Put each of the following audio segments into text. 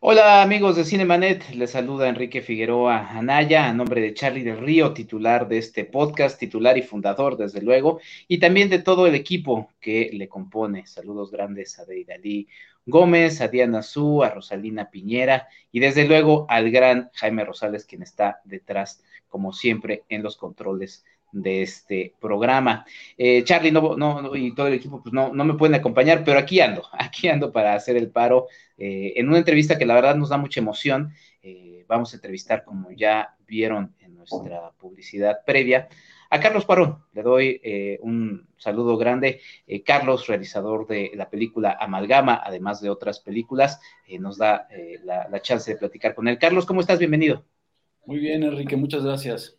Hola amigos de Cinemanet, les saluda Enrique Figueroa Anaya a nombre de Charlie del Río, titular de este podcast, titular y fundador desde luego, y también de todo el equipo que le compone. Saludos grandes a Deidali Gómez, a Diana Su, a Rosalina Piñera y desde luego al gran Jaime Rosales, quien está detrás, como siempre, en los controles de este programa. Eh, Charlie no, no, y todo el equipo pues no, no me pueden acompañar, pero aquí ando, aquí ando para hacer el paro eh, en una entrevista que la verdad nos da mucha emoción. Eh, vamos a entrevistar, como ya vieron en nuestra publicidad previa, a Carlos Cuarón. Le doy un saludo grande. Carlos, realizador de la película Amalgama, además de otras películas, nos da la, la chance de platicar con él. Carlos, ¿cómo estás? Bienvenido. Muy bien, Enrique, muchas gracias.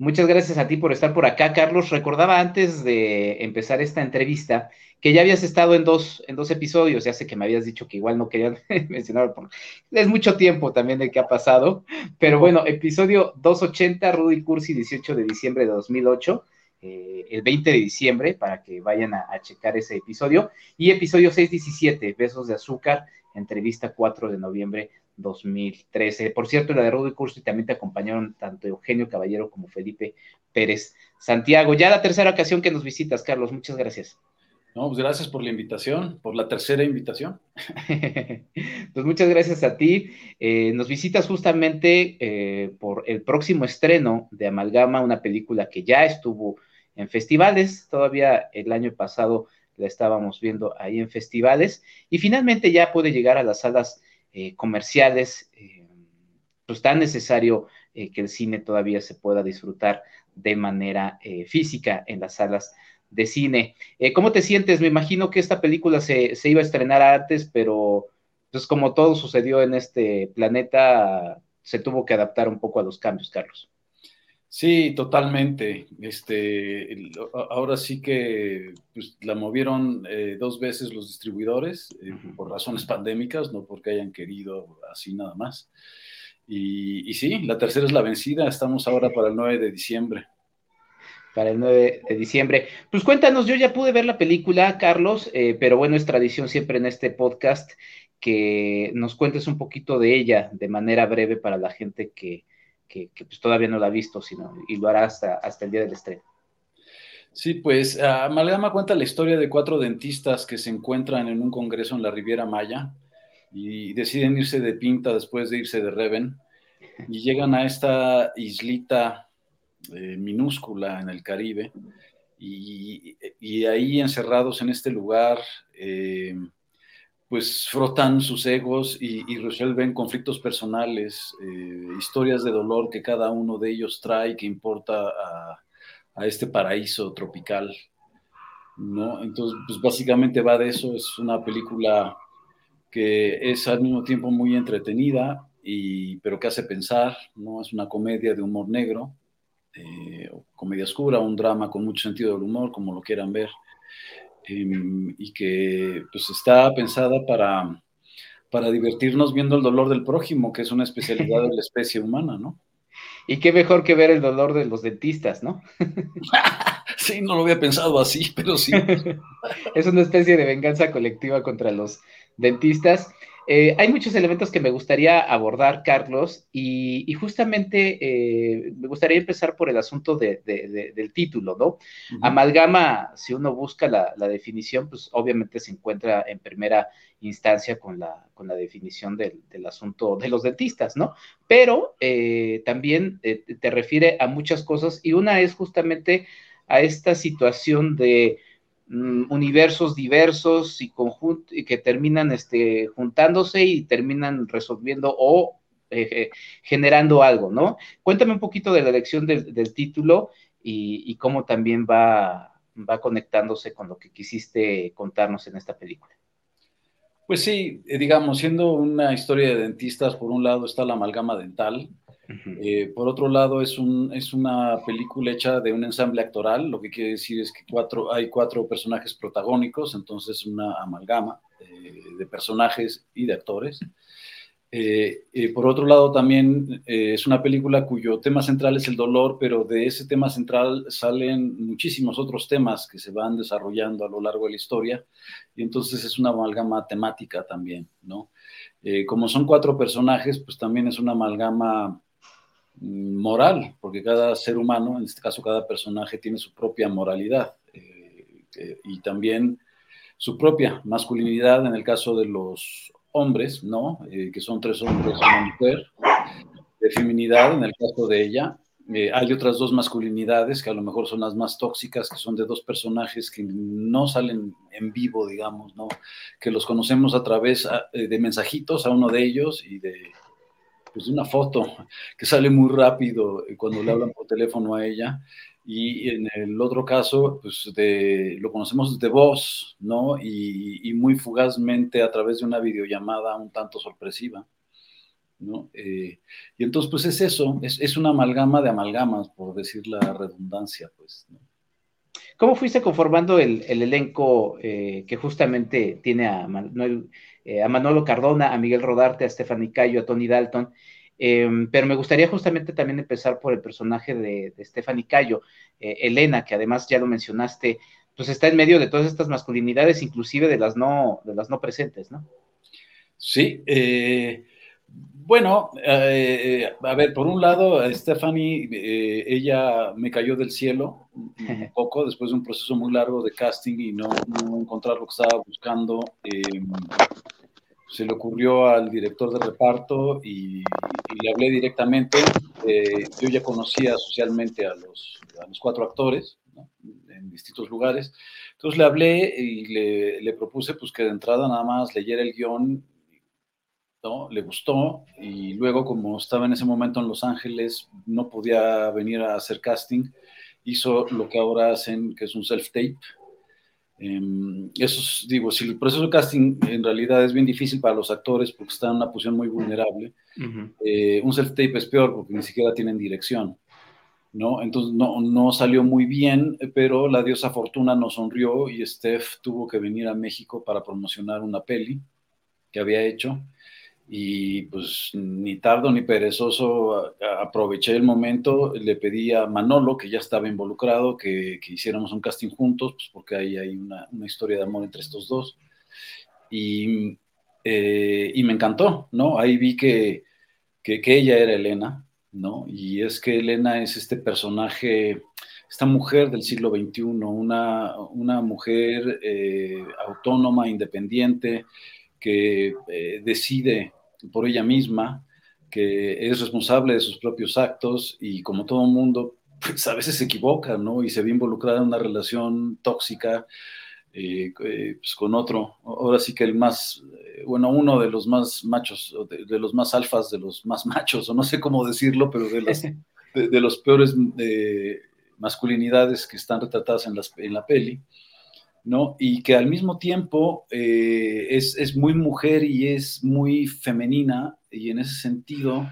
Muchas gracias a ti por estar por acá, Carlos. Recordaba antes de empezar esta entrevista que ya habías estado en dos, en dos episodios, ya sé que me habías dicho que igual no querían mencionar, porque es mucho tiempo también de que ha pasado, pero bueno, episodio 280, Rudy Cursi, 18 de diciembre de 2008, eh, el 20 de diciembre, para que vayan a, a checar ese episodio, y episodio 617, Besos de Azúcar, entrevista 4 de noviembre 2013. Por cierto, la de Rudy Cursi también te acompañaron tanto Eugenio Caballero como Felipe Pérez Santiago. Ya la tercera ocasión que nos visitas, Carlos, muchas gracias. No, pues gracias por la invitación, por la tercera invitación. pues muchas gracias a ti. Eh, nos visitas justamente eh, por el próximo estreno de Amalgama, una película que ya estuvo en festivales, todavía el año pasado la estábamos viendo ahí en festivales, y finalmente ya puede llegar a las salas eh, comerciales, eh, pues tan necesario eh, que el cine todavía se pueda disfrutar de manera física en las salas de cine. ¿Cómo te sientes? Me imagino que esta película se, se, iba a estrenar antes, pero pues como todo sucedió en este planeta, se tuvo que adaptar un poco a los cambios, Carlos. Sí, totalmente. Este, ahora sí que pues, la movieron eh, dos veces los distribuidores eh, por razones pandémicas, no porque hayan querido así nada más. Y, y, sí, la tercera es la vencida. Estamos ahora para el 9 de diciembre. Para el 9 de diciembre. Pues cuéntanos, yo ya pude ver la película, Carlos, eh, pero bueno, es tradición siempre en este podcast que nos cuentes un poquito de ella de manera breve para la gente que, que, pues todavía no la ha visto, sino, y lo hará hasta, hasta el día del estreno. Sí, pues Amalgama cuenta la historia de cuatro dentistas que se encuentran en un congreso en la Riviera Maya y deciden irse de pinta después de irse de Reven y llegan a esta islita eh, minúscula en el Caribe y, y, ahí encerrados en este lugar eh, pues frotan sus egos y, resuelven conflictos personales, eh, historias de dolor que cada uno de ellos trae que importa a, este paraíso tropical, ¿no? Entonces, pues básicamente va de eso, es una película que es al mismo tiempo muy entretenida, y, pero que hace pensar, ¿no? Es una comedia de humor negro, eh, comedia oscura, un drama con mucho sentido del humor, como lo quieran ver. Em, y que pues está pensada para, para divertirnos viendo el dolor del prójimo, que es una especialidad de la especie humana, ¿no? Y qué mejor que ver el dolor de los dentistas, ¿no? sí, no lo había pensado así, pero sí. es una especie de venganza colectiva contra los dentistas. Eh, hay muchos elementos que me gustaría abordar, Carlos, y, justamente eh, me gustaría empezar por el asunto del título, ¿no? Amalgama, si uno busca la, definición, pues obviamente se encuentra en primera instancia con la, con la definición del, asunto de los dentistas, ¿no? Pero eh, también te refiere a muchas cosas y una es justamente a esta situación de Mm, universos diversos y, y que terminan este, juntándose y terminan resolviendo o eh, generando algo, ¿no? Cuéntame un poquito de la elección del, título y, cómo también va, va conectándose con lo que quisiste contarnos en esta película. Pues sí, eh, digamos, siendo una historia de dentistas, por un lado está la amalgama dental, eh, por otro lado es, un, es una película hecha de un ensamble actoral, lo que quiere decir es que cuatro, hay cuatro personajes protagónicos, entonces una amalgama eh, de personajes y de actores. Eh, por otro lado, también eh, es una película cuyo tema central es el dolor, pero de ese tema central salen muchísimos otros temas que se van desarrollando a lo largo de la historia, y entonces es una amalgama temática también, ¿no? Eh, como son cuatro personajes, pues también es una amalgama moral, porque cada ser humano, en este caso cada personaje, tiene su propia moralidad y también su propia masculinidad en el caso de los hombres, ¿no? Eh, que son tres hombres y una mujer, de feminidad en el caso de ella. Eh, hay otras dos masculinidades que a lo mejor son las más tóxicas, que son de dos personajes que no salen en vivo, digamos, ¿no? Que los conocemos a través eh, de mensajitos a uno de ellos y de, pues, una foto que sale muy rápido cuando le hablan por teléfono a ella y en el otro caso, pues de, lo conocemos de voz, ¿no? Y, muy fugazmente a través de una videollamada un tanto sorpresiva, ¿no? Eh, y entonces, pues es eso, es, una amalgama de amalgamas, por decir la redundancia, pues. ¿Cómo fuiste conformando el, elenco eh, que justamente tiene a, eh, a Manolo Cardona, a Miguel Rodarte, a Stephanie Cayo, a Tony Dalton? Em, pero me gustaría justamente también empezar por el personaje de, Stephanie Cayo, eh, Elena, que además ya lo mencionaste, pues está en medio de todas estas masculinidades, inclusive de las no, de las no presentes, ¿no? Sí, eh, bueno, eh, a ver, por un lado, Stephanie, ella me cayó del cielo un poco después de un proceso muy largo de casting y no, no encontrar lo que estaba buscando. Em, se le ocurrió al director de reparto y, le hablé directamente. Eh, yo ya conocía socialmente a los, los cuatro actores en distintos lugares. Entonces le hablé y le, le, propuse pues, que de entrada nada más leyera el guion, ¿no? le gustó y luego como estaba en ese momento en Los Ángeles, no podía venir a hacer casting, hizo lo que ahora hacen, que es un self-tape Em, eso digo, si el proceso de casting en realidad es bien difícil para los actores porque están en una posición muy vulnerable, eh, un self-tape es peor porque ni siquiera tienen dirección, ¿no? Entonces no, no salió muy bien, pero la diosa Fortuna nos sonrió y Steph tuvo que venir a México para promocionar una peli que había hecho y pues ni tardo ni perezoso aproveché el momento, le pedí a Manolo, que ya estaba involucrado, que, hiciéramos un casting juntos, pues porque ahí hay una, historia de amor entre estos dos. Y, eh, y me encantó, ¿no? Ahí vi que, que, ella era Elena, ¿no? Y es que Elena es este personaje, esta mujer del siglo XXI, una, una mujer eh, autónoma, independiente, que eh, decide por ella misma, que es responsable de sus propios actos y como todo mundo, pues a veces se equivoca, ¿no? Y se ve involucrada en una relación tóxica eh, eh, pues con otro. Ahora sí que el más, eh, bueno, uno de los más machos, de, los más alfas, de los más machos, o no sé cómo decirlo, pero de, las, de, los peores masculinidades que están retratadas en, las, en la peli. ¿No? Y que al mismo tiempo eh, es, muy mujer y es muy femenina y en ese sentido,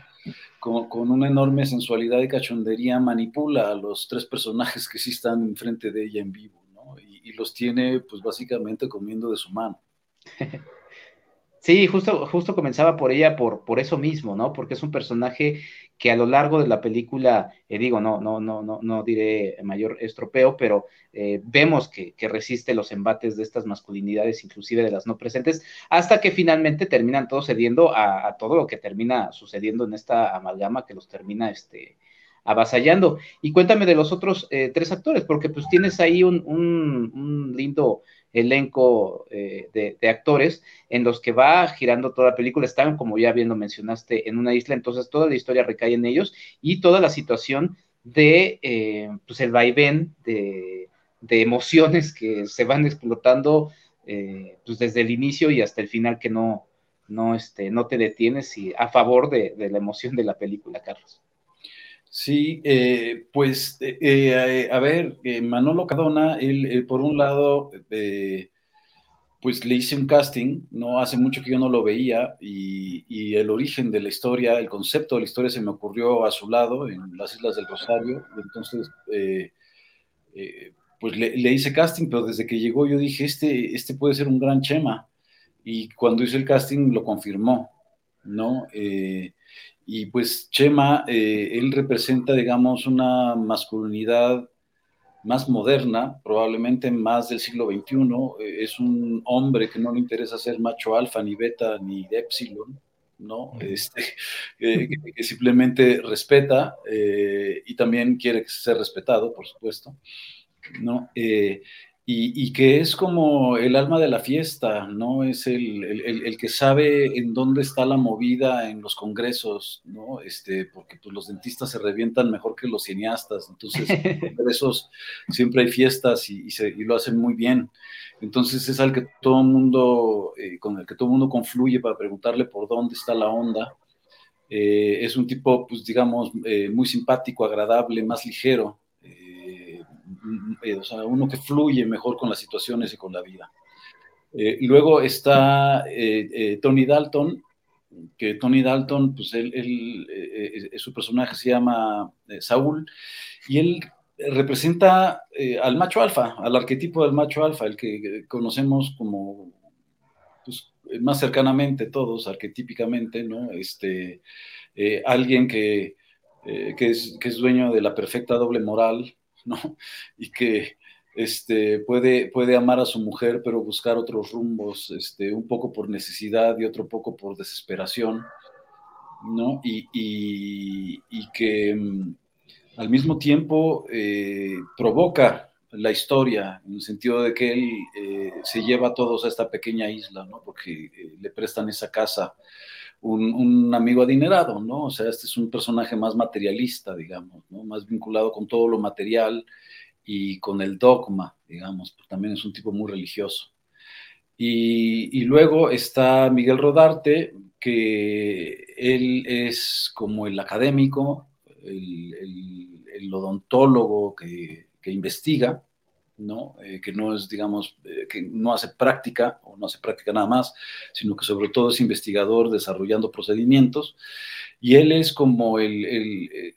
con, con, una enorme sensualidad y cachondería, manipula a los tres personajes que sí están enfrente de ella en vivo, ¿no? Y, y los tiene pues básicamente comiendo de su mano. Sí, justo, justo comenzaba por ella por, por eso mismo, ¿no? Porque es un personaje que a lo largo de la película, eh, digo, no, no, no, no, no diré mayor estropeo, pero eh, vemos que, resiste los embates de estas masculinidades, inclusive de las no presentes, hasta que finalmente terminan todos cediendo a, todo lo que termina sucediendo en esta amalgama que los termina este, avasallando. Y cuéntame de los otros eh, tres actores, porque pues tienes ahí un, un lindo elenco eh, de, actores en los que va girando toda la película. Están, como ya bien lo mencionaste, en una isla, entonces toda la historia recae en ellos y toda la situación de, eh, pues el vaivén de, de, emociones que se van explotando eh, pues desde el inicio y hasta el final que no, no, este, no te detienes y a favor de la emoción de la película, Carlos. Sí, eh, pues, eh, eh, a ver, Manolo Cadona, él, por un lado, pues le hice un casting, no hace mucho que yo no lo veía y, el origen de la historia, el concepto de la historia se me ocurrió a su lado en las Islas del Rosario, entonces eh, pues le, hice casting, pero desde que llegó yo dije, este, este puede ser un gran Chema. Y cuando hice el casting lo confirmó, ¿no? Y pues Chema, él representa, digamos, una masculinidad más moderna, probablemente más del siglo XXI, eh, es un hombre que no le interesa ser macho alfa, ni beta, ni epsilon, ¿no? Este, que, simplemente respeta eh, y también quiere ser respetado, por supuesto, ¿no? Eh, y, que es como el alma de la fiesta, ¿no? Es el, que sabe en dónde está la movida en los congresos, ¿no? Este, porque pues, los dentistas se revientan mejor que los cineastas, entonces en congresos siempre hay fiestas y, lo hacen muy bien. Entonces es al que todo mundo, eh, con el que todo el mundo confluye para preguntarle por dónde está la onda. Eh, es un tipo, pues digamos, eh, muy simpático, agradable, más ligero. Eh, o sea, uno que fluye mejor con las situaciones y con la vida. Eh, y luego está eh, Tony Dalton, que Tony Dalton, pues él, su personaje se llama Saúl, y él representa al macho alfa, al arquetipo del macho alfa, el que conocemos como pues, más cercanamente todos, arquetípicamente, ¿no? Este, alguien que, que, es, dueño de la perfecta doble moral, Y que este, puede, puede amar a su mujer, pero buscar otros rumbos, este, un poco por necesidad y otro poco por desesperación, ¿no? Y, que mm, al mismo tiempo eh, provoca la historia, en el sentido de que él eh, se lleva a todos a esta pequeña isla, ¿no? Porque eh, le prestan esa casa un, amigo adinerado, ¿no? O sea, este es un personaje más materialista, digamos. Más vinculado con todo lo material y con el dogma, digamos, pues también es un tipo muy religioso. Y, luego está Miguel Rodarte, que él es como el académico, el, odontólogo que investiga, ¿no? Eh, que no es, digamos, eh, que no hace práctica o no hace práctica nada más, sino que sobre todo es investigador desarrollando procedimientos. Y él es como el,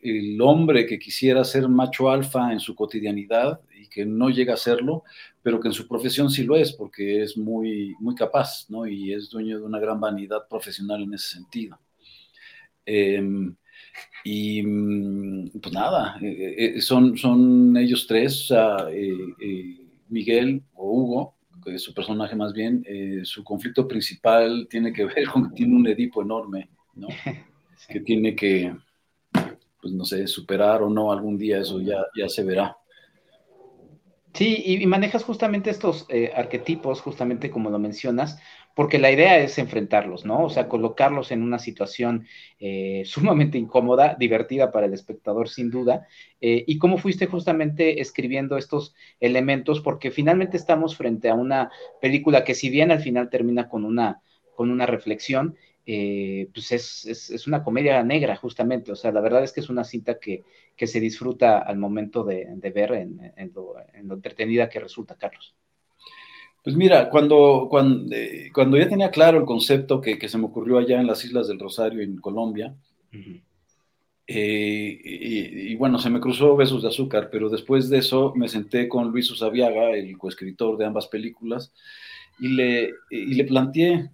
el, hombre que quisiera ser macho alfa en su cotidianidad y que no llega a serlo, pero que en su profesión sí lo es, porque es muy, muy capaz, ¿no? Y es dueño de una gran vanidad profesional en ese sentido. Em, y mm, pues nada, eh, eh, son, son ellos tres, eh, Miguel o Hugo, que es su personaje más bien, su conflicto principal tiene que ver con que tiene un Edipo enorme, ¿no? Que tiene que, pues no sé, superar o no algún día, eso ya, ya se verá. Sí, y, manejas justamente estos arquetipos, justamente como lo mencionas, porque la idea es enfrentarlos, ¿no? O sea, colocarlos en una situación eh, sumamente incómoda, divertida para el espectador, sin duda. Eh, y cómo fuiste justamente escribiendo estos elementos, porque finalmente estamos frente a una película que si bien al final termina con una, con una reflexión, eh, pues es, una comedia negra, justamente. O sea, la verdad es que es una cinta que, se disfruta al momento de, ver en lo entretenida que resulta, Carlos. Pues mira, cuando, cuando, eh, cuando, ya tenía claro el concepto que, se me ocurrió allá en las Islas del Rosario, en Colombia, eh, y, bueno, se me cruzó Besos de Azúcar, pero después de eso me senté con Luis Usabiaga, el coescritor de ambas películas, y le, y le planteé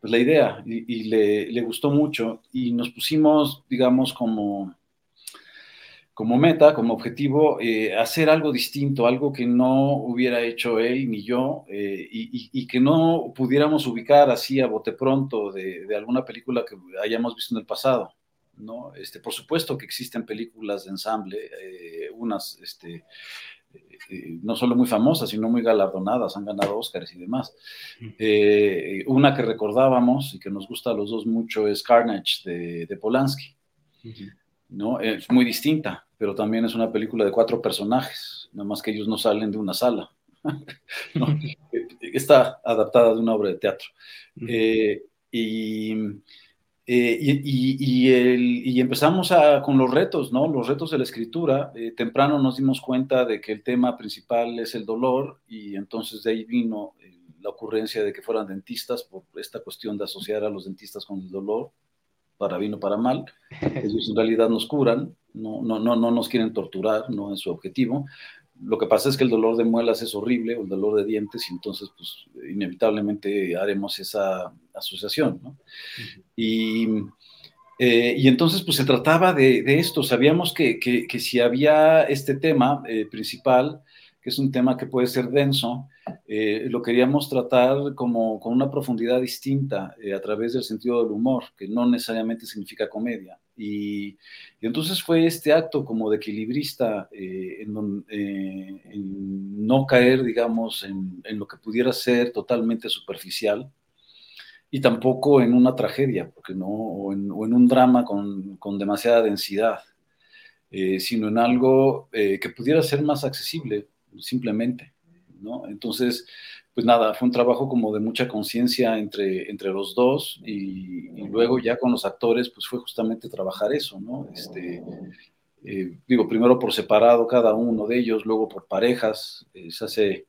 pues, la idea, y, le, le gustó mucho, y nos pusimos, digamos, como como meta, como objetivo, eh, hacer algo distinto, algo que no hubiera hecho él ni yo, eh, y, que no pudiéramos ubicar así a bote pronto de, alguna película que hayamos visto en el pasado. ¿no? Este, por supuesto que existen películas de ensamble, eh, unas este, no solo muy famosas, sino muy galardonadas, han ganado Oscars y demás. una que recordábamos y que nos gusta a los dos mucho es Carnage de, Polanski. ¿no? Es muy distinta, pero también es una película de cuatro personajes, nada más que ellos no salen de una sala. Está adaptada de una obra de teatro. Eh, eh, y, y, empezamos a, con los retos, ¿no? Los retos de la escritura. Eh, temprano nos dimos cuenta de que el tema principal es el dolor y entonces de ahí vino la ocurrencia de que fueran dentistas por esta cuestión de asociar a los dentistas con el dolor, para bien o para mal. Ellos en realidad nos curan, no, no, no, no nos quieren torturar, no es su objetivo. Lo que pasa es que el dolor de muelas es horrible, o el dolor de dientes, y entonces, pues, inevitablemente haremos esa asociación, ¿no? Y eh, y entonces, pues se trataba de, esto. Sabíamos que, que, si había este tema eh, principal, que es un tema que puede ser denso, eh, lo queríamos tratar como con una profundidad distinta a través del sentido del humor, que no necesariamente significa comedia. Y, entonces fue este acto como de equilibrista en, en, no caer, digamos, en, lo que pudiera ser totalmente superficial, y tampoco en una tragedia, porque no, o en, un drama con, con demasiada densidad, eh, sino en algo eh, que pudiera ser más accesible, simplemente, ¿no? Entonces, pues nada, fue un trabajo como de mucha conciencia entre, entre los dos y, luego ya con los actores, pues fue justamente trabajar eso, ¿no? Este, eh, digo, primero por separado cada uno de ellos, luego por parejas, se hace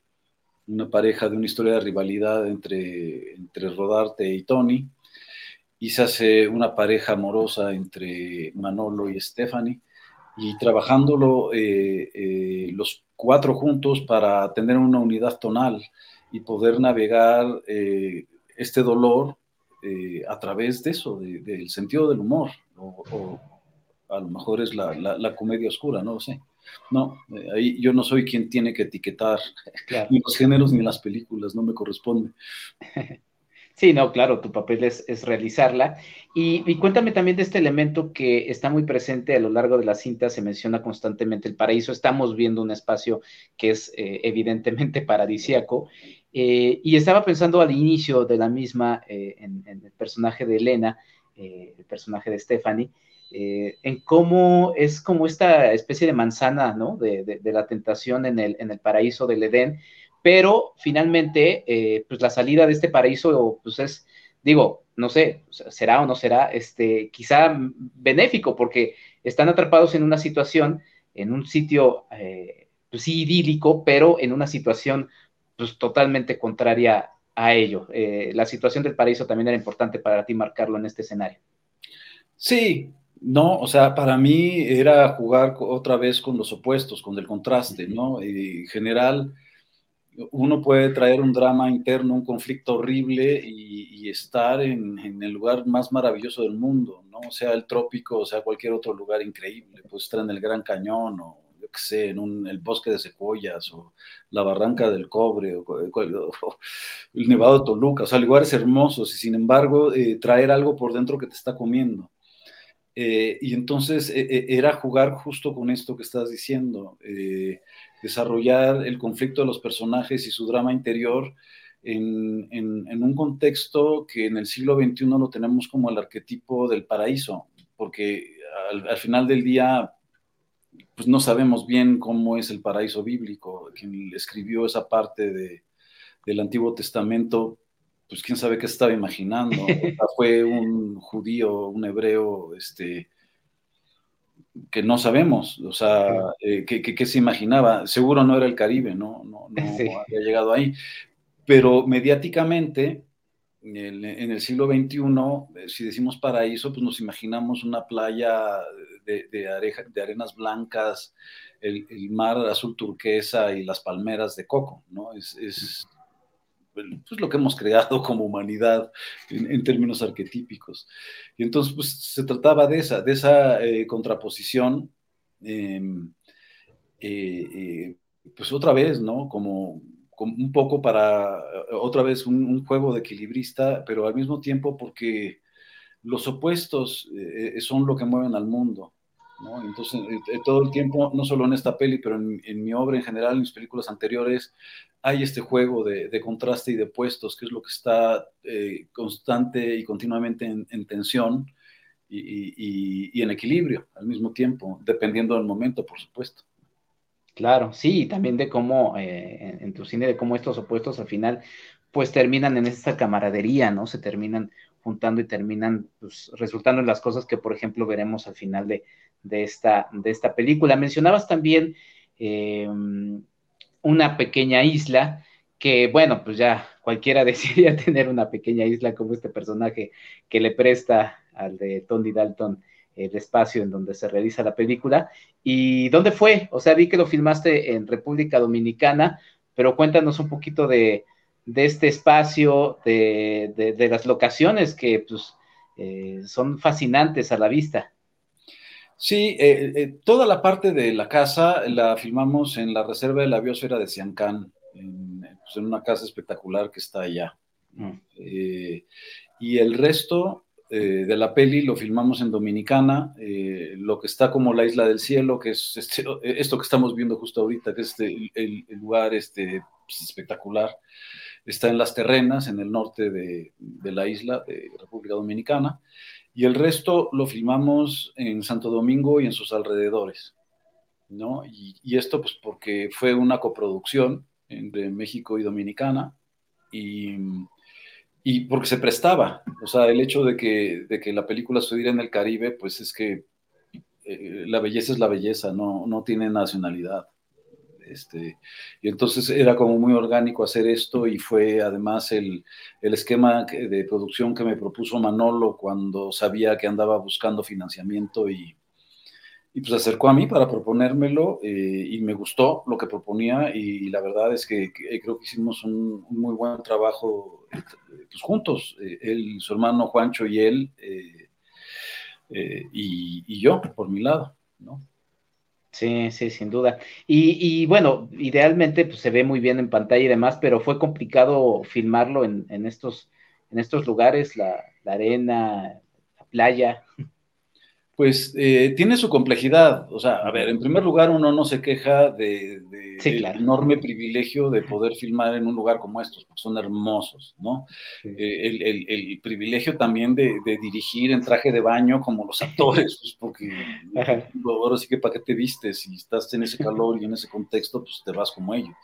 una pareja de una historia de rivalidad entre, entre Rodarte y Tony, y se hace una pareja amorosa entre Manolo y Stephanie, y trabajándolo eh, eh, los cuatro juntos para tener una unidad tonal y poder navegar eh, este dolor a través de eso, del sentido del humor, o, a lo mejor es la, la comedia oscura, no lo sé. No, eh, ahí yo no soy quien tiene que etiquetar ni los géneros ni las películas, no me corresponde. Sí, no, claro, tu papel es, realizarla. Y, cuéntame también de este elemento que está muy presente a lo largo de la cinta, se menciona constantemente el paraíso. Estamos viendo un espacio que es eh, evidentemente paradisiaco. Eh, y estaba pensando al inicio de la misma, en, en, el personaje de Elena, el personaje de Stephanie, eh, en cómo es como esta especie de manzana, ¿no? De, la tentación en el, en el, paraíso del Edén, pero finalmente, eh, pues la salida de este paraíso, pues es, digo, no sé, será o no será, este, quizá benéfico, porque están atrapados en una situación, en un sitio, eh, pues sí, idílico, pero en una situación, pues totalmente contraria a ello. la situación del paraíso también era importante para ti marcarlo en este escenario. Sí, no, o sea, para mí era jugar otra vez con los opuestos, con el contraste, ¿no? en general, uno puede traer un drama interno, un conflicto horrible y, estar en, el lugar más maravilloso del mundo, ¿no? Sea el trópico, o sea cualquier otro lugar increíble, pues estar en el Gran Cañón o yo qué sé, en el bosque de secuoyas o la barranca del cobre o, el nevado de Toluca, o sea, lugares hermosos y sin embargo eh, traer algo por dentro que te está comiendo. Eh, y entonces eh, eh, era jugar justo con esto que estás diciendo, desarrollar el conflicto de los personajes y su drama interior en, un contexto que en el siglo XXI lo tenemos como el arquetipo del paraíso, porque al, final del día pues no sabemos bien cómo es el paraíso bíblico. Quien escribió esa parte del Antiguo Testamento pues quién sabe qué estaba imaginando. fue un judío, un hebreo, este, que no sabemos, o sea, eh, ¿qué, se imaginaba? Seguro no era el Caribe, no, no, no había llegado ahí. Pero mediáticamente, en el, siglo XXI, eh, si decimos paraíso, pues nos imaginamos una playa de, de arenas blancas, el, mar azul turquesa y las palmeras de coco, ¿no? Es, es pues, lo que hemos creado como humanidad en, términos arquetípicos. Y entonces, pues se trataba de esa, de esa eh, contraposición, em, eh, eh, pues otra vez, ¿no? Como, un poco para, otra vez, un, juego de equilibrista, pero al mismo tiempo porque los opuestos son lo que mueven al mundo. ¿no? Entonces, todo el tiempo, no solo en esta peli, pero en, en, mi obra en general, en mis películas anteriores, hay este juego de, contraste y de puestos, que es lo que está eh, constante y continuamente en, tensión y, en equilibrio al mismo tiempo, dependiendo del momento, por supuesto. Claro, sí, y también de cómo, eh, en, tu cine, de cómo estos opuestos al final, pues terminan en esta camaradería, ¿no? Se terminan juntando y terminan pues, resultando en las cosas que, por ejemplo, veremos al final de, esta, de esta película. Mencionabas también eh, una pequeña isla que, bueno, pues ya cualquiera desearía tener una pequeña isla como este personaje que le presta al de Tony Dalton el espacio en donde se realiza la película. ¿Y dónde fue? O sea, vi que lo filmaste en República Dominicana, pero cuéntanos un poquito de, este espacio, de, las locaciones que pues, eh, son fascinantes a la vista. Sí, eh, eh, toda la parte de la casa la filmamos en la reserva de la biosfera de Siancán, en, pues, una casa espectacular que está allá. Mm. y el resto eh, de la peli lo filmamos en Dominicana, eh, lo que está como la isla del cielo, que es este, esto que estamos viendo justo ahorita, que es este, el, lugar este, pues, espectacular, está en las terrenas, en el norte de, la isla de República Dominicana, y el resto lo filmamos en Santo Domingo y en sus alrededores. ¿no? Y, esto pues porque fue una coproducción entre México y Dominicana, y y porque se prestaba, o sea, el hecho de que, de que la película sucediera en el Caribe, pues es que eh, la belleza es la belleza, no, no tiene nacionalidad. Este, y entonces era como muy orgánico hacer esto y fue además el, el esquema de producción que me propuso Manolo cuando sabía que andaba buscando financiamiento y, y pues acercó a mí para proponérmelo eh, y me gustó lo que proponía y, la verdad es que, creo que hicimos un, muy buen trabajo eh, pues juntos, eh, él, su hermano Juancho y él y, yo por mi lado, ¿no? Sí, sí, sin duda. Y, bueno, idealmente pues, se ve muy bien en pantalla y demás, pero fue complicado filmarlo en, estos, en estos lugares, la, la arena, la playa pues eh, tiene su complejidad. O sea, a ver, en primer lugar, uno no se queja de, enorme privilegio de poder filmar en un lugar como estos, porque son hermosos, ¿no? Eh, el, privilegio también de, dirigir en traje de baño como los actores, pues porque ahora sí que para qué te vistes, si estás en ese calor y en ese contexto, pues te vas como ellos.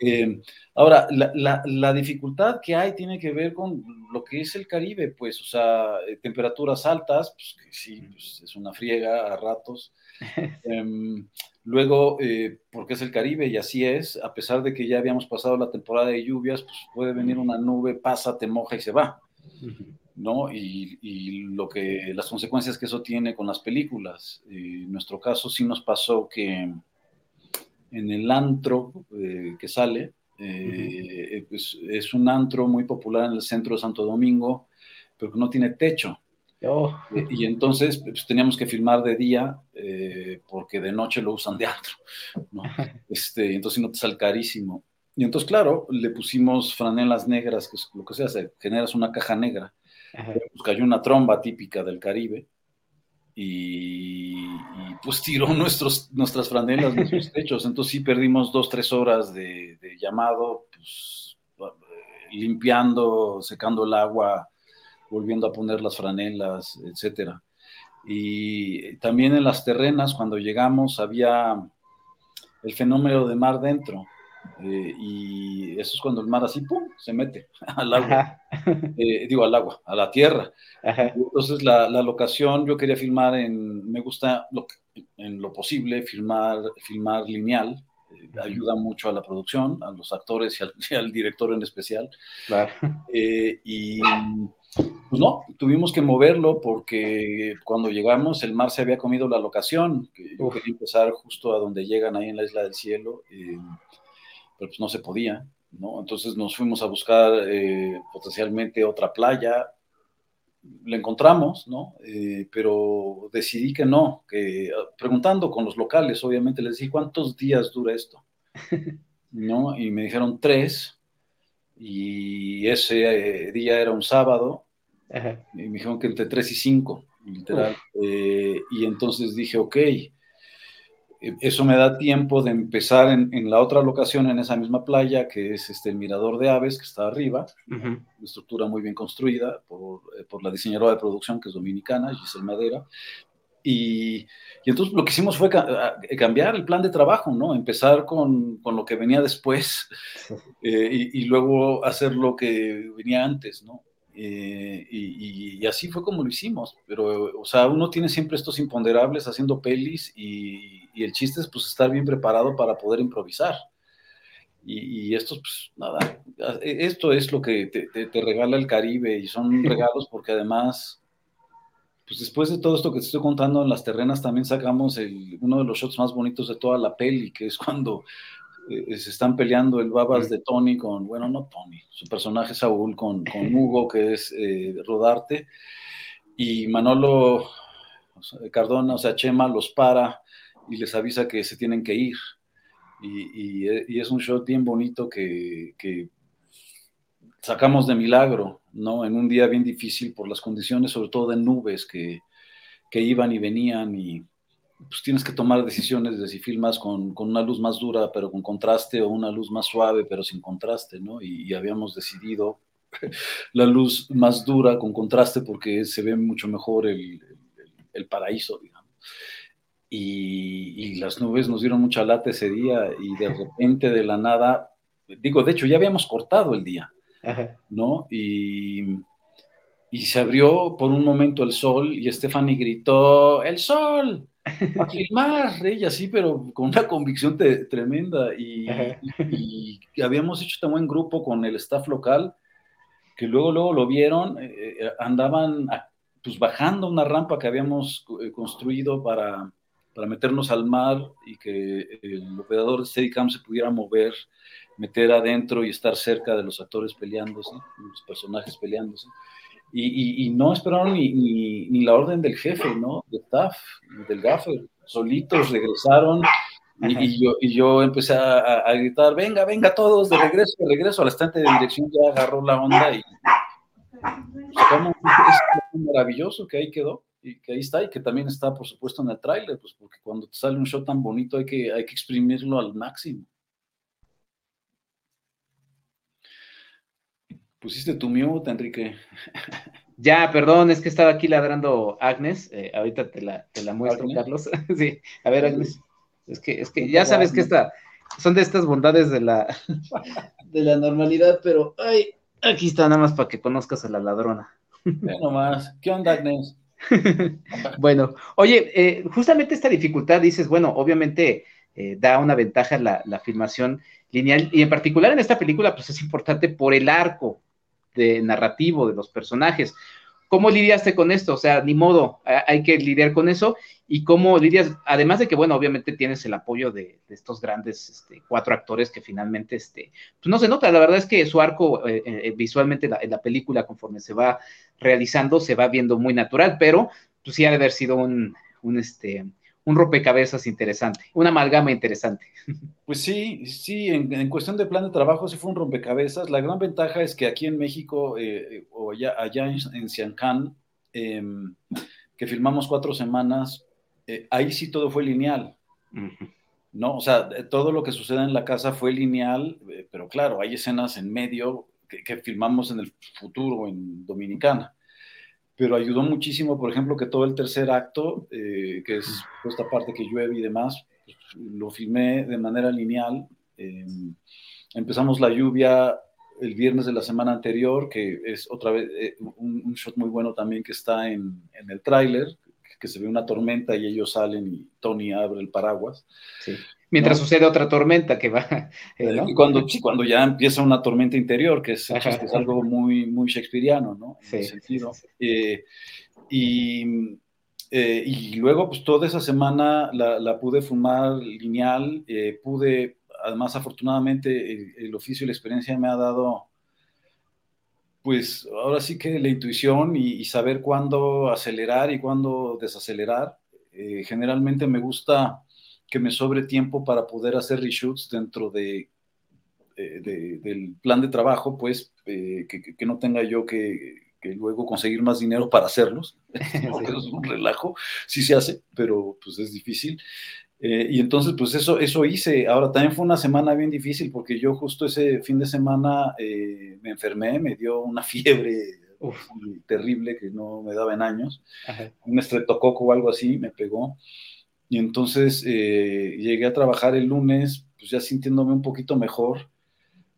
Eh, ahora, la, dificultad que hay tiene que ver con lo que es el Caribe, pues, o sea, eh, temperaturas altas, pues que sí, pues, es una friega a ratos. Em, luego, eh, porque es el Caribe y así es, a pesar de que ya habíamos pasado la temporada de lluvias, pues puede venir una nube, pasa, te moja y se va. ¿no? Y, y, lo que, las consecuencias que eso tiene con las películas. en nuestro caso sí nos pasó que en el antro eh, que sale. Eh, pues, es un antro muy popular en el centro de Santo Domingo, pero que no tiene techo. Oh. Y, entonces pues, teníamos que filmar de día eh, porque de noche lo usan de antro. ¿no? Este, entonces no te sale carísimo. Y entonces, claro, le pusimos franelas negras, que es lo que se hace, generas una caja negra. Pues cayó una tromba típica del Caribe y, pues tiró nuestros, nuestras franelas, nuestros techos. Entonces sí perdimos dos, tres horas de, llamado, pues, limpiando, secando el agua, volviendo a poner las franelas, etcétera. Y también en las terrenas, cuando llegamos, había el fenómeno de mar dentro. Eh, y eso es cuando el mar así, ¡pum!, se mete al agua. Eh, digo, al agua, a la tierra. Entonces, la, la, locación, yo quería filmar en, me gusta lo, en lo posible, filmar, filmar lineal. Eh, ayuda mucho a la producción, a los actores y al, director en especial. y pues no, tuvimos que moverlo porque cuando llegamos el mar se había comido la locación. Yo quería empezar justo a donde llegan ahí en la Isla del Cielo pero pues no se podía, ¿no? Entonces nos fuimos a buscar eh, potencialmente otra playa, le encontramos, ¿no? Eh, pero decidí que no, que preguntando con los locales, obviamente les dije, ¿cuántos días dura esto? ¿No? Y me dijeron tres, y ese eh, día era un sábado, y me dijeron que entre tres y cinco, literal. y entonces dije, ok, eso me da tiempo de empezar en, la otra locación, en esa misma playa, que es este, el Mirador de Aves, que está arriba, una estructura muy bien construida por, eh, por, la diseñadora de producción, que es dominicana, Giselle Madera. Y, y entonces lo que hicimos fue cambiar el plan de trabajo, ¿no? Empezar con, con lo que venía después eh, y, y, luego hacer lo que venía antes, ¿no? Eh, y, así fue como lo hicimos, pero, o sea, uno tiene siempre estos imponderables haciendo pelis y, el chiste es pues estar bien preparado para poder improvisar. Y, esto, pues nada, esto es lo que te, regala el Caribe y son regalos porque además, pues después de todo esto que te estoy contando en las terrenas, también sacamos el, uno de los shots más bonitos de toda la peli, que es cuando eh, se están peleando el babas de Tony con, bueno, no Tony, su personaje Saúl con, con Hugo, que es eh, Rodarte, y Manolo Cardona, o sea, Chema los para y les avisa que se tienen que ir. Y, es un show bien bonito que, sacamos de milagro, ¿no? En un día bien difícil por las condiciones, sobre todo de nubes que, iban y venían y pues tienes que tomar decisiones de si filmas con, una luz más dura pero con contraste o una luz más suave pero sin contraste, ¿no? Y, habíamos decidido la luz más dura con contraste porque se ve mucho mejor el, el paraíso, digamos y, las nubes nos dieron mucha lata ese día y de repente de la nada, digo, de hecho ya habíamos cortado el día, ¿no? Y, y, se abrió por un momento el sol y Stephanie gritó, el sol, a filmar, ella sí, pero con una convicción tremenda. Y, y, habíamos hecho tan buen grupo con el staff local que luego, luego lo vieron, eh, eh, andaban pues bajando una rampa que habíamos eh, construido para para meternos al mar y que el operador de Steadicam se pudiera mover, meter adentro y estar cerca de los actores peleándose, los personajes peleándose. Y, y, no esperaron ni, ni, la orden del jefe, ¿no? De staff, del gaffer. Solitos regresaron y, yo, y yo empecé a, a, gritar, venga, venga todos, de regreso, de regreso. Al estante de dirección ya agarró la onda y sacamos un maravilloso que ahí quedó y que ahí está y que también está, por supuesto, en el tráiler, pues porque cuando te sale un show tan bonito hay que, hay que exprimirlo al máximo. Pusiste tu mute, Enrique. Ya, perdón, es que estaba aquí ladrando Agnes. Eh, ahorita te la, te la muestro, Carlos. sí, a ver, Agnes. Es que, es que ya sabes que esta, son de estas bondades de la, de la normalidad, pero ay, aquí está nada más para que conozcas a la ladrona. Ve nomás. ¿Qué onda, Agnes? bueno, oye, eh, justamente esta dificultad, dices, bueno, obviamente eh, da una ventaja la, la, filmación lineal y en particular en esta película, pues es importante por el arco de narrativo de los personajes. ¿Cómo lidiaste con esto? O sea, ni modo, hay que lidiar con eso. ¿Y cómo lidias? Además de que, bueno, obviamente tienes el apoyo de, estos grandes este, cuatro actores que finalmente, este, pues no se nota. La verdad es que su arco eh, eh, visualmente en la película, conforme se va realizando, se va viendo muy natural, pero pues sí ha de haber sido un, un este, un rompecabezas interesante, una amalgama interesante. Pues sí, sí, en, cuestión de plan de trabajo sí fue un rompecabezas. La gran ventaja es que aquí en México eh, o allá, allá en, en em, que filmamos cuatro semanas, eh, ahí sí todo fue lineal. ¿no? O sea, todo lo que sucede en la casa fue lineal, eh, pero claro, hay escenas en medio que, que filmamos en el futuro, en Dominicana pero ayudó muchísimo, por ejemplo, que todo el tercer acto, eh, que es esta parte que llueve y demás, pues, lo filmé de manera lineal. Em, empezamos la lluvia el viernes de la semana anterior, que es otra vez eh, un, shot muy bueno también que está en, en el tráiler, que se ve una tormenta y ellos salen y Tony abre el paraguas. Sí. Mientras sucede otra tormenta que va. Eh, ¿no? cuando, cuando ya empieza una tormenta interior, que es, algo muy, muy shakespeariano, ¿no? En sí, sentido. Eh, y, eh, y, luego, pues toda esa semana la, la pude fumar lineal, pude, además, afortunadamente, el, oficio y la experiencia me ha dado pues ahora sí que la intuición y, saber cuándo acelerar y cuándo desacelerar. generalmente me gusta que me sobre tiempo para poder hacer reshoots dentro de, del plan de trabajo, pues eh, que, no tenga yo que, luego conseguir más dinero para hacerlos. es un relajo, sí se hace, pero pues es difícil. Eh, y entonces, pues eso, eso hice. Ahora también fue una semana bien difícil porque yo justo ese fin de semana eh, me enfermé, me dio una fiebre terrible que no me daba en años, un estreptococo o algo así me pegó. Y entonces eh, llegué a trabajar el lunes, pues ya sintiéndome un poquito mejor,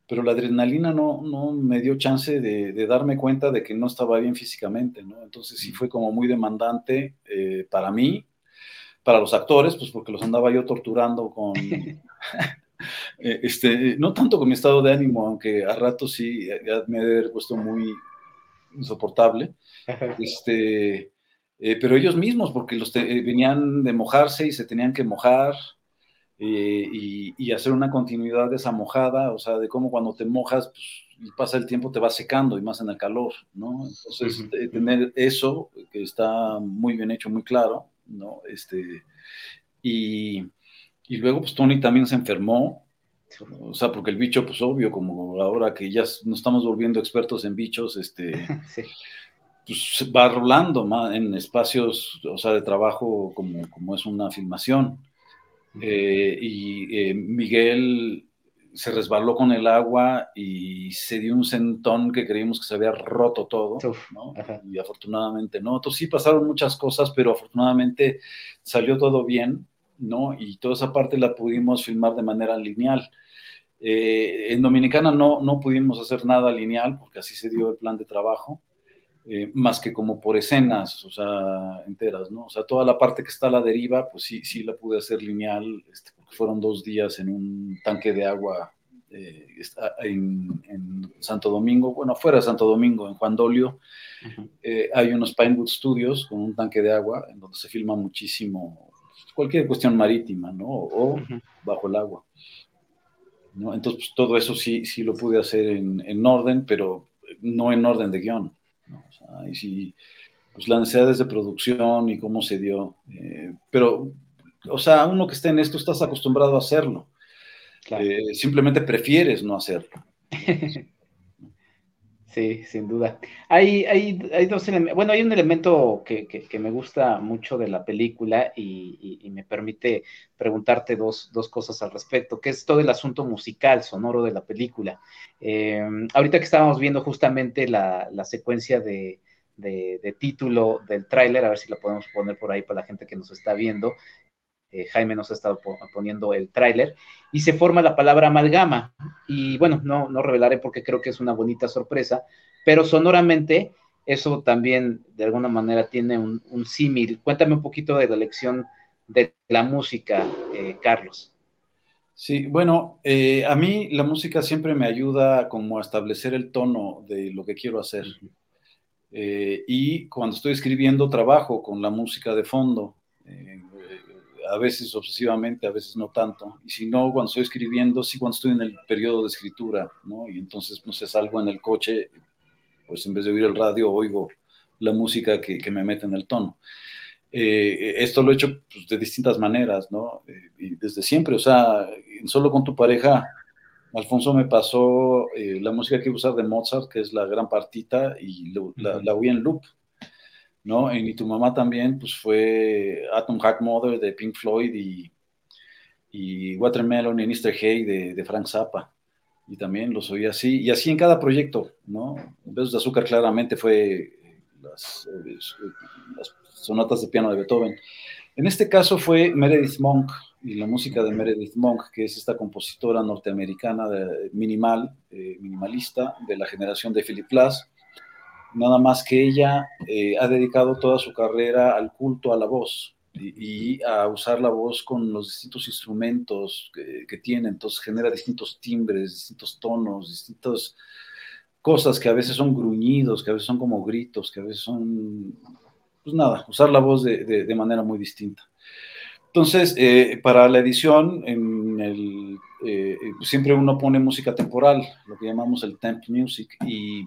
pero la adrenalina no, no me dio chance de, darme cuenta de que no estaba bien físicamente, ¿no? Entonces sí fue como muy demandante eh, para mí, para los actores, pues porque los andaba yo torturando con, Eh, este, no tanto con mi estado de ánimo, aunque a ratos sí ya me he puesto muy insoportable. Este, eh, pero ellos mismos, porque los venían de mojarse y se tenían que mojar. y, y, hacer una continuidad de esa mojada, o sea, de cómo cuando te mojas, pues y pasa el tiempo te va secando y más en el calor, ¿no? Entonces, tener eso, que está muy bien hecho, muy claro, ¿no? Este, y, y luego, pues Tony también se enfermó, o sea, porque el bicho, pues obvio, como ahora que ya nos estamos volviendo expertos en bichos, este, pues va rolando más en espacios, o sea, de trabajo como, como es una filmación. Eh, y eh, Miguel se resbaló con el agua y se dio un sentón que creímos que se había roto todo, ¿no? Y afortunadamente no. Entonces sí pasaron muchas cosas, pero afortunadamente salió todo bien, ¿no? Y toda esa parte la pudimos filmar de manera lineal. Eh, en Dominicana no, no pudimos hacer nada lineal porque así se dio el plan de trabajo. Eh, más que como por escenas, o sea, enteras, ¿no? O sea, toda la parte que está a la deriva, pues sí, sí la pude hacer lineal, este, fueron dos días en un tanque de agua eh, en, Santo Domingo, bueno, fuera de Santo Domingo, en Juan Dolio, eh, hay unos Pinewood Studios con un tanque de agua en donde se filma muchísimo, cualquier cuestión marítima, ¿no? O bajo el agua. ¿no? Entonces, pues, todo eso sí, sí lo pude hacer en, en orden, pero no en orden de guion y si, pues las necesidades de producción y cómo se dio. Eh, pero, o sea, uno que esté en esto, estás acostumbrado a hacerlo. Eh, simplemente prefieres no hacerlo. Sí, sin duda. Hay, hay, hay dos elementos. Bueno, hay un elemento que, que, me gusta mucho de la película y, y, me permite preguntarte dos, dos, cosas al respecto, que es todo el asunto musical, sonoro de la película. Eh, ahorita que estábamos viendo justamente la, la secuencia de, de, de, título del tráiler, a ver si la podemos poner por ahí para la gente que nos está viendo. Eh, Jaime nos ha estado poniendo el tráiler, y se forma la palabra amalgama. Y bueno, no, no revelaré porque creo que es una bonita sorpresa, pero sonoramente eso también de alguna manera tiene un, símil. Cuéntame un poquito de la elección de la música, eh, Carlos. Sí, bueno, eh, a mí la música siempre me ayuda como a establecer el tono de lo que quiero hacer. y cuando estoy escribiendo trabajo con la música de fondo a veces obsesivamente, a veces no tanto. Y si no, cuando estoy escribiendo, sí cuando estoy en el periodo de escritura, ¿no? Y entonces, no sé, salgo en el coche, pues en vez de oír el radio, oigo la música que, que me mete en el tono. Eh, esto lo he hecho pues, de distintas maneras, ¿no? Eh, y desde siempre, o sea, solo con tu pareja, Alfonso me pasó eh, la música que iba a usar de Mozart, que es la gran partita, y la, la oí en loop, ¿no? Y tu mamá también, pues fue Atom Hack Mother de Pink Floyd y, Watermelon y Mr. Hay de, Frank Zappa. Y también los oí así, y así en cada proyecto, ¿no? Besos de Azúcar claramente fue las, eh, las sonatas de piano de Beethoven. En este caso fue Meredith Monk y la música de Meredith Monk, que es esta compositora norteamericana de, minimal, eh, minimalista de la generación de Philip Glass nada más que ella eh, ha dedicado toda su carrera al culto a la voz y, a usar la voz con los distintos instrumentos que, tiene, entonces genera distintos timbres, distintos tonos, distintas cosas que a veces son gruñidos, que a veces son como gritos, que a veces son, pues nada, usar la voz de, manera muy distinta. Entonces, eh, para la edición, en el, eh, siempre uno pone música temporal, lo que llamamos el temp music, y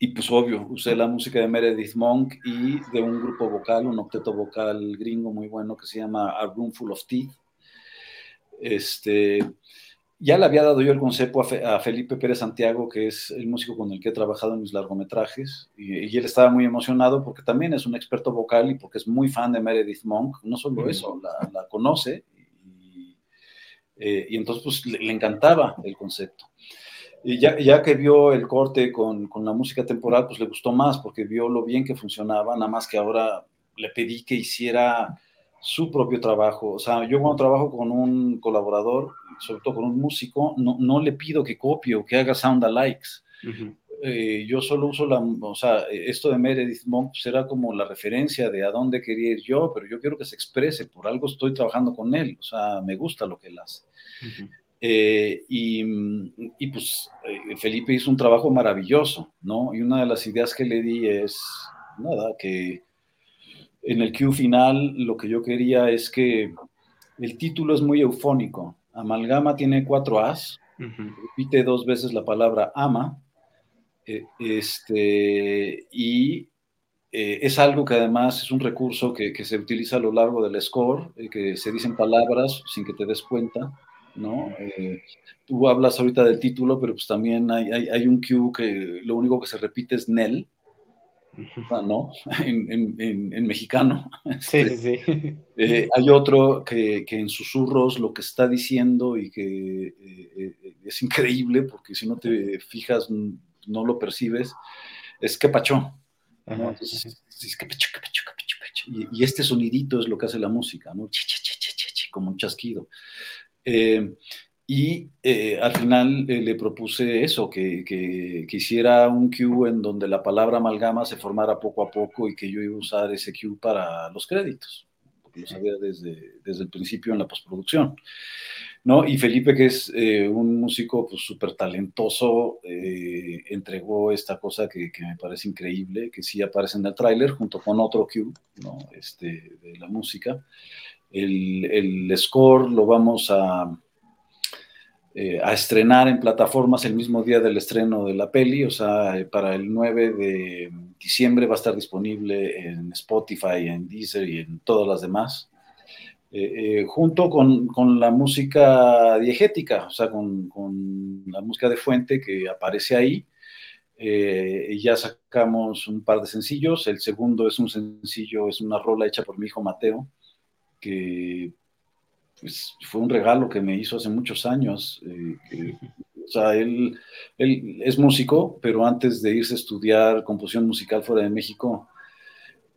y pues obvio, usé la música de Meredith Monk y de un grupo vocal, un octeto vocal gringo muy bueno que se llama A Room Full of Teeth. Este, ya le había dado yo el concepto a, Felipe Pérez Santiago, que es el músico con el que he trabajado en mis largometrajes, y, él estaba muy emocionado porque también es un experto vocal y porque es muy fan de Meredith Monk. No solo eso, la, conoce y, eh, y, entonces pues le encantaba el concepto. Y ya, ya, que vio el corte con, con, la música temporal, pues le gustó más porque vio lo bien que funcionaba, nada más que ahora le pedí que hiciera su propio trabajo. O sea, yo cuando trabajo con un colaborador, sobre todo con un músico, no, no le pido que copie o que haga sound alikes. Eh, yo solo uso la, o sea, esto de Meredith Monk será pues, como la referencia de a dónde quería ir yo, pero yo quiero que se exprese, por algo estoy trabajando con él, o sea, me gusta lo que él hace. Eh, y, pues eh, Felipe hizo un trabajo maravilloso, ¿no? Y una de las ideas que le di es, nada, que en el cue final lo que yo quería es que el título es muy eufónico. Amalgama tiene cuatro As, repite dos veces la palabra ama, eh, este, y es algo que además es un recurso que, que, se utiliza a lo largo del score, que se dicen palabras sin que te des cuenta ¿no? Eh, tú hablas ahorita del título, pero pues también hay, hay, un cue que lo único que se repite es Nel, ¿no? En, mexicano. Sí, sí, sí. Eh, hay otro que, en susurros lo que está diciendo y que eh, es increíble, porque si no te fijas, no lo percibes, es que pachó. y, este sonidito es lo que hace la música, ¿no? como un chasquido. Eh, y eh, al final eh, le propuse eso, que, que, hiciera un cue en donde la palabra amalgama se formara poco a poco y que yo iba a usar ese cue para los créditos, porque lo sabía desde, desde el principio en la postproducción. ¿no? Y Felipe, que es un músico súper pues, talentoso, entregó esta cosa que, que, me parece increíble, que sí aparece en el tráiler junto con otro cue ¿no? este, de la música. El, score lo vamos a, eh, a estrenar en plataformas el mismo día del estreno de la peli, o sea, eh, para el 9 de diciembre va a estar disponible en Spotify, en Deezer y en todas las demás. Eh, junto con, la música diegética, o sea, con, con, la música de fuente que aparece ahí. ya sacamos un par de sencillos. El segundo es un sencillo, es una rola hecha por mi hijo Mateo, que pues, fue un regalo que me hizo hace muchos años. Eh, o sea, él, él, es músico, pero antes de irse a estudiar composición musical fuera de México,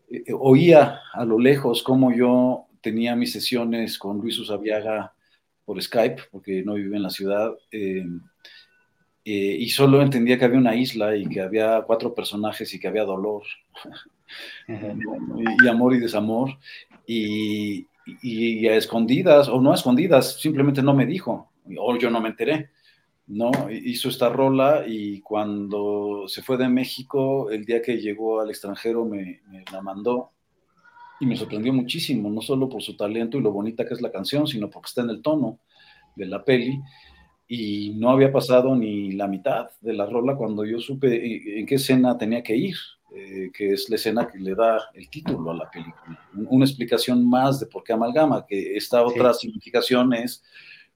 eh, eh, oía a lo lejos cómo yo tenía mis sesiones con Luis Usabiaga por Skype, porque no vive en la ciudad, y solo entendía que había una isla y que había cuatro personajes y que había dolor, y amor y desamor. Y, y, a escondidas, o no a escondidas, simplemente no me dijo, o yo no me enteré. ¿no? Hizo esta rola y cuando se fue de México, el día que llegó al extranjero me, la mandó y me sorprendió muchísimo, no solo por su talento y lo bonita que es la canción, sino porque está en el tono de la peli y no había pasado ni la mitad de la rola cuando yo supe en qué escena tenía que ir. Eh, que es la escena que le da el título a la película. Una explicación más de por qué amalgama, que esta otra significación es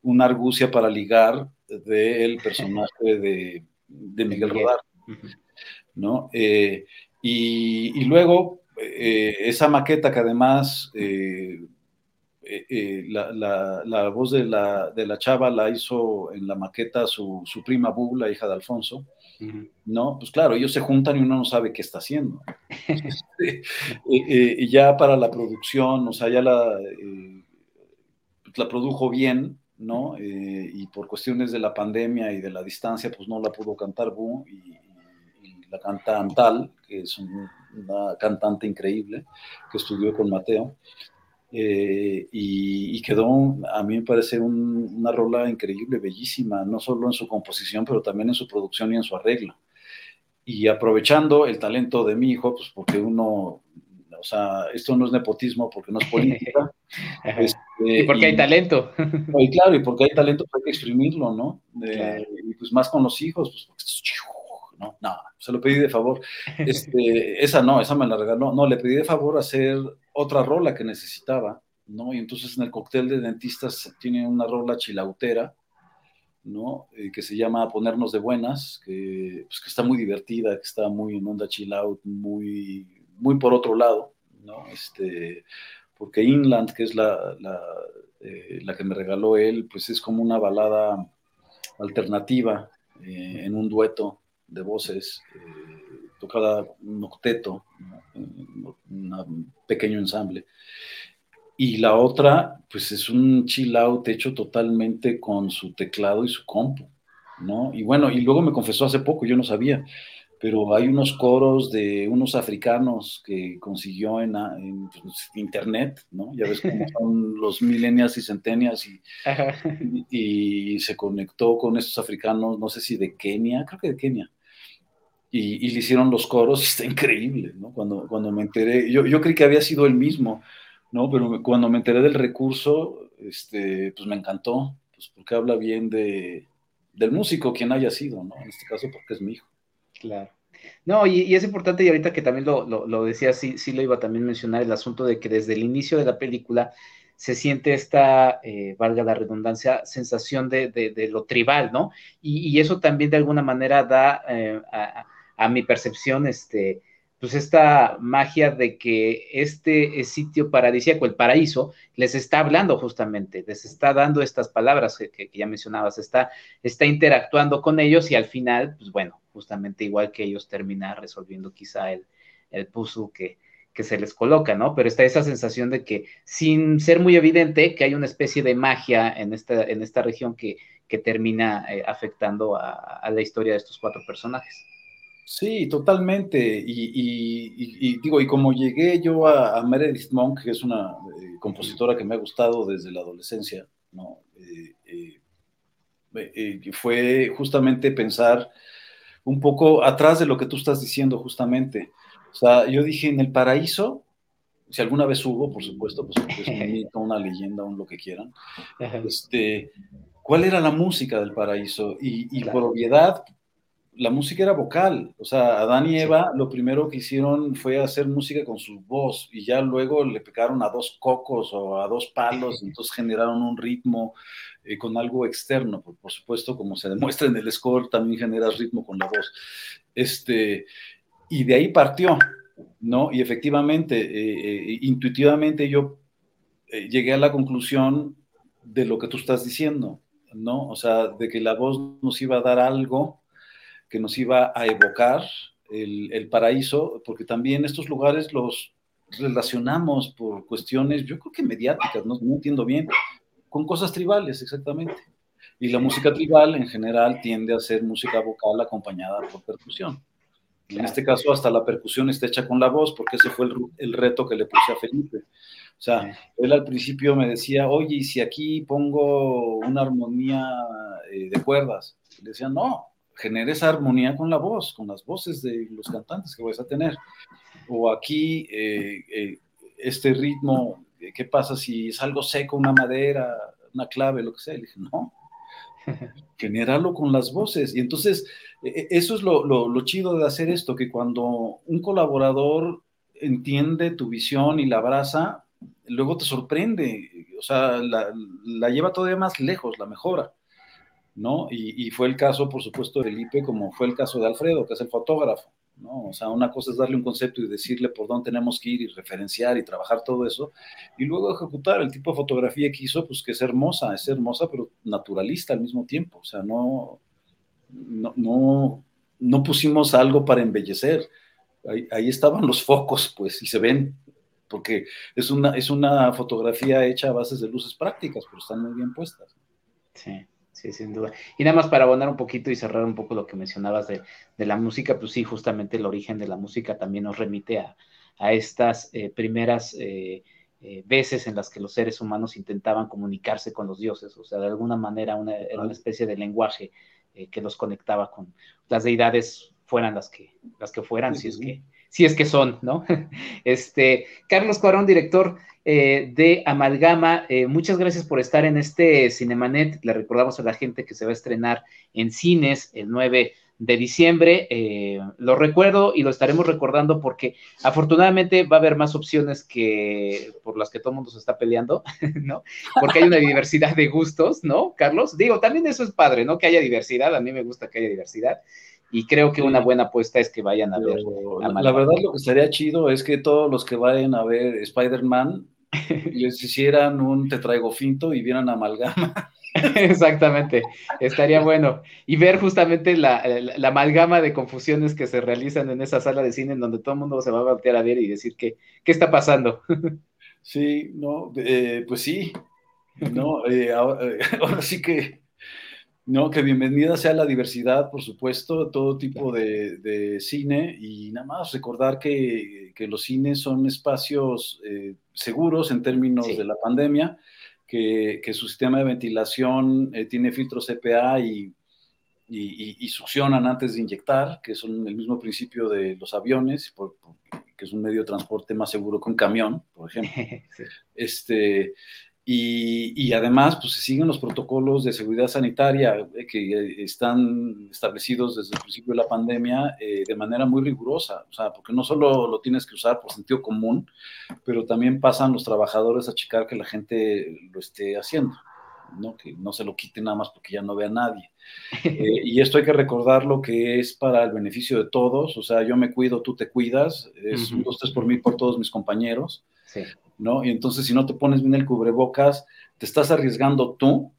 una argucia para ligar del personaje de, de Miguel Rodar. ¿no? Eh, y, luego, eh, esa maqueta que además la, la, voz de la, de la, chava la hizo en la maqueta su, su prima Bu, la hija de Alfonso. ¿No? Pues claro, ellos se juntan y uno no sabe qué está haciendo. Ya para la producción, o sea, ya la, eh, la produjo bien, ¿no? Eh, y por cuestiones de la pandemia y de la distancia, pues no la pudo cantar Bu y, la canta Antal, que es una cantante increíble, que estudió con Mateo. Eh, y, quedó, a mí me parece una rola increíble, bellísima, no solo en su composición, pero también en su producción y en su arreglo. Y aprovechando el talento de mi hijo, pues porque uno, o sea, esto no es nepotismo porque no es política. Este, y porque hay talento. Y claro, y porque hay talento, pues hay que exprimirlo, ¿no? Y pues más con los hijos, pues no, no, se lo pedí de favor. Este, esa no, esa me la regaló. No, le pedí de favor hacer otra rola que necesitaba, ¿no? Y entonces en el cóctel de dentistas tiene una rola chilautera, ¿no? Eh, que se llama Ponernos de Buenas, que, pues, que está muy divertida, que está muy en onda chill out, muy, muy por otro lado, ¿no? Este, porque Inland, que es la, la, eh, que me regaló él, pues es como una balada alternativa eh, en un dueto de voces, tocada un octeto, un pequeño ensamble. Y la otra, pues es un chill out hecho totalmente con su teclado y su compu, ¿no? Y bueno, y luego me confesó hace poco, yo no sabía, pero hay unos coros de unos africanos que consiguió en, pues, internet, ¿no? Ya ves cómo son los millennials y centenias y, y, se conectó con estos africanos, no sé si de Kenia, creo que de Kenia. Y, le hicieron los coros, está increíble, ¿no? Cuando, cuando me enteré, yo, yo creí que había sido el mismo, ¿no? Pero cuando me enteré del recurso, este, pues me encantó, pues porque habla bien de, del músico, quien haya sido, ¿no? En este caso porque es mi hijo. Claro. No, y, es importante, y ahorita que también lo, lo, decía, sí, sí lo iba a también mencionar, el asunto de que desde el inicio de la película se siente esta, eh, valga la redundancia, sensación de, lo tribal, ¿no? Y, eso también de alguna manera da eh, a, mi percepción, este, pues esta magia de que este sitio paradisíaco, el paraíso, les está hablando justamente, les está dando estas palabras que, ya mencionabas, está, está interactuando con ellos y al final, pues bueno, justamente igual que ellos terminan resolviendo quizá el, el puzzle que, que se les coloca, ¿no? Pero está esa sensación de que sin ser muy evidente que hay una especie de magia en esta, en esta región que, que termina eh, afectando a la historia de estos cuatro personajes. Sí, totalmente. Y, digo, y como llegué yo a, Meredith Monk, que es una eh, compositora que me ha gustado desde la adolescencia, ¿no? Eh, eh, fue justamente pensar un poco atrás de lo que tú estás diciendo, justamente. O sea, yo dije, en el paraíso, si alguna vez hubo, por supuesto, pues es un mito, una leyenda, un lo que quieran, este, ¿cuál era la música del paraíso? Y, por obviedad, la música era vocal, o sea, Adán y Eva lo primero que hicieron fue hacer música con su voz y ya luego le pegaron a dos cocos o a dos palos, y entonces generaron un ritmo eh, con algo externo, por, supuesto, como se demuestra en el score, también generas ritmo con la voz. Este, y de ahí partió, ¿no? Y efectivamente, eh, eh, intuitivamente yo llegué a la conclusión de lo que tú estás diciendo, ¿no? O sea, de que la voz nos iba a dar algo que nos iba a evocar el, paraíso, porque también estos lugares los relacionamos por cuestiones, yo creo que mediáticas, no, entiendo bien, con cosas tribales, exactamente. Y la música tribal en general tiende a ser música vocal acompañada por percusión. En este caso, hasta la percusión está hecha con la voz, porque ese fue el, reto que le puse a Felipe. O sea, él al principio me decía, oye, ¿y si aquí pongo una armonía eh, de cuerdas? le decía, no, genere esa armonía con la voz, con las voces de los cantantes que vais a tener. O aquí, eh, eh, este ritmo, ¿qué pasa si es algo seco, una madera, una clave, lo que sea? Le dije, no, generarlo con las voces. Y entonces, e, e, eso es lo, lo, chido de hacer esto, que cuando un colaborador entiende tu visión y la abraza, luego te sorprende, o sea, la, la lleva todavía más lejos, la mejora. ¿No? Y, fue el caso, por supuesto, de Felipe, como fue el caso de Alfredo, que es el fotógrafo, ¿no? O sea, una cosa es darle un concepto y decirle por dónde tenemos que ir y referenciar y trabajar todo eso, y luego ejecutar el tipo de fotografía que hizo, pues que es hermosa, es hermosa, pero naturalista al mismo tiempo, o sea, no, no, no, pusimos algo para embellecer, ahí, ahí, estaban los focos, pues, y se ven, porque es una, es una fotografía hecha a bases de luces prácticas, pero están muy bien puestas. Sí. Sí, sin duda. Y nada más para abonar un poquito y cerrar un poco lo que mencionabas de, la música, pues sí, justamente el origen de la música también nos remite a, estas eh, primeras eh, eh, veces en las que los seres humanos intentaban comunicarse con los dioses, o sea, de alguna manera una, era una especie de lenguaje que los conectaba con las deidades, fueran las que, las que fueran, si es que si es que son, ¿no? Este, Carlos Cuarón, director eh, de Amalgama, eh, muchas gracias por estar en este Cinemanet. Le recordamos a la gente que se va a estrenar en cines el 9 de diciembre. Eh, lo recuerdo y lo estaremos recordando porque afortunadamente va a haber más opciones que por las que todo el mundo se está peleando, ¿no? Porque hay una diversidad de gustos, ¿no, Carlos? Digo, también eso es padre, ¿no? Que haya diversidad, a mí me gusta que haya diversidad y creo que una buena apuesta es que vayan a ver. la verdad lo que estaría chido es que todos los que vayan a ver Spider-Man les hicieran un te traigo finto y vieran amalgama. Exactamente, estaría bueno. Y ver justamente la, amalgama de confusiones que se realizan en esa sala de cine en donde todo el mundo se va a voltear a ver y decir que, qué está pasando. Sí, no, eh, pues sí, no, eh, ahora, sí que No, que bienvenida sea la diversidad, por supuesto, todo tipo de, cine y nada más recordar que, los cines son espacios eh, seguros en términos de la pandemia, que, su sistema de ventilación eh, tiene filtros CPA y, y, succionan antes de inyectar, que son el mismo principio de los aviones, que es un medio de transporte más seguro que un camión, por ejemplo. Este, y, además, pues se siguen los protocolos de seguridad sanitaria eh, que eh, están establecidos desde el principio de la pandemia eh, de manera muy rigurosa, o sea, porque no solo lo tienes que usar por sentido común, pero también pasan los trabajadores a checar que la gente lo esté haciendo, ¿no? que no se lo quite nada más porque ya no ve a nadie. y esto hay que recordarlo que es para el beneficio de todos, o sea, yo me cuido, tú te cuidas, es un dos, tres por mí, por todos mis compañeros. Sí. ¿No? Y entonces si no te pones bien el cubrebocas, te estás arriesgando tú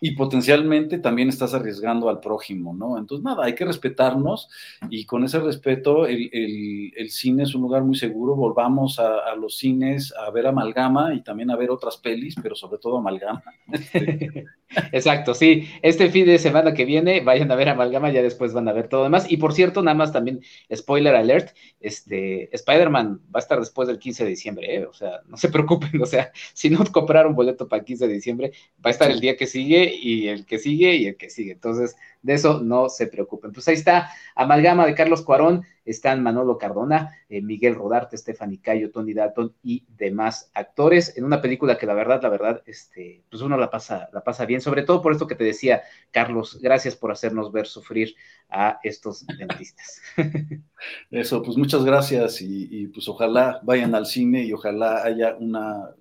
y potencialmente también estás arriesgando al prójimo, ¿no? Entonces, nada, hay que respetarnos y con ese respeto el, cine es un lugar muy seguro, volvamos a, los cines a ver amalgama y también a ver otras pelis, pero sobre todo amalgama. Exacto, sí, este fin de semana que viene vayan a ver amalgama, ya después van a ver todo demás. Y por cierto, nada más también, spoiler alert, este, Spider-Man va a estar después del 15 de diciembre, ¿eh? o sea, no se preocupen, o sea, si no compraron boleto para el 15 de diciembre, va a estar el día que sigue y el que sigue y el que sigue. Entonces, de eso no se preocupen. Pues ahí está, Amalgama de Carlos Cuarón, están Manolo Cardona, eh, Miguel Rodarte, Stephanie Cayo, Tony Dalton y demás actores en una película que la verdad, la verdad, este, pues uno la pasa, la pasa bien, sobre todo por esto que te decía, Carlos, gracias por hacernos ver sufrir a estos dentistas. Eso, pues muchas gracias y pues ojalá vayan al cine y ojalá haya una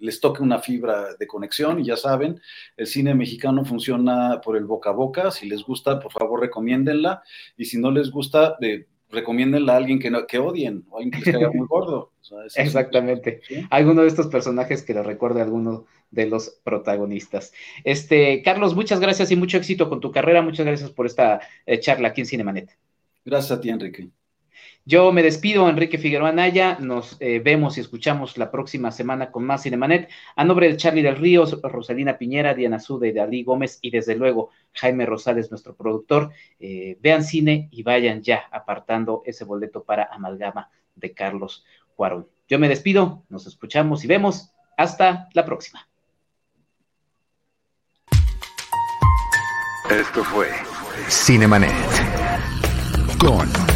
les toque una fibra de conexión y ya saben, el cine mexicano funciona por el boca a boca, si les gusta, por favor recomiéndenla y si no les gusta, eh, recomiéndenla a alguien que, no, que odien o a alguien que les caiga muy gordo. Exactamente. Alguno de estos personajes que le recuerde a alguno de los protagonistas. Este, Carlos, muchas gracias y mucho éxito con tu carrera. Muchas gracias por esta eh, charla aquí en Cinemanet. Gracias a ti, Enrique. Yo me despido, Enrique Figueroa Naya. Nos eh, vemos y escuchamos la próxima semana con más Cinemanet. A nombre de Charlie del Río, Rosalina Piñera, Diana Sude, Dalí Gómez y desde luego Jaime Rosales, nuestro productor. Eh, vean cine y vayan ya apartando ese boleto para Amalgama de Carlos Cuarón. Yo me despido, nos escuchamos y vemos. Hasta la próxima. Esto fue Cinemanet con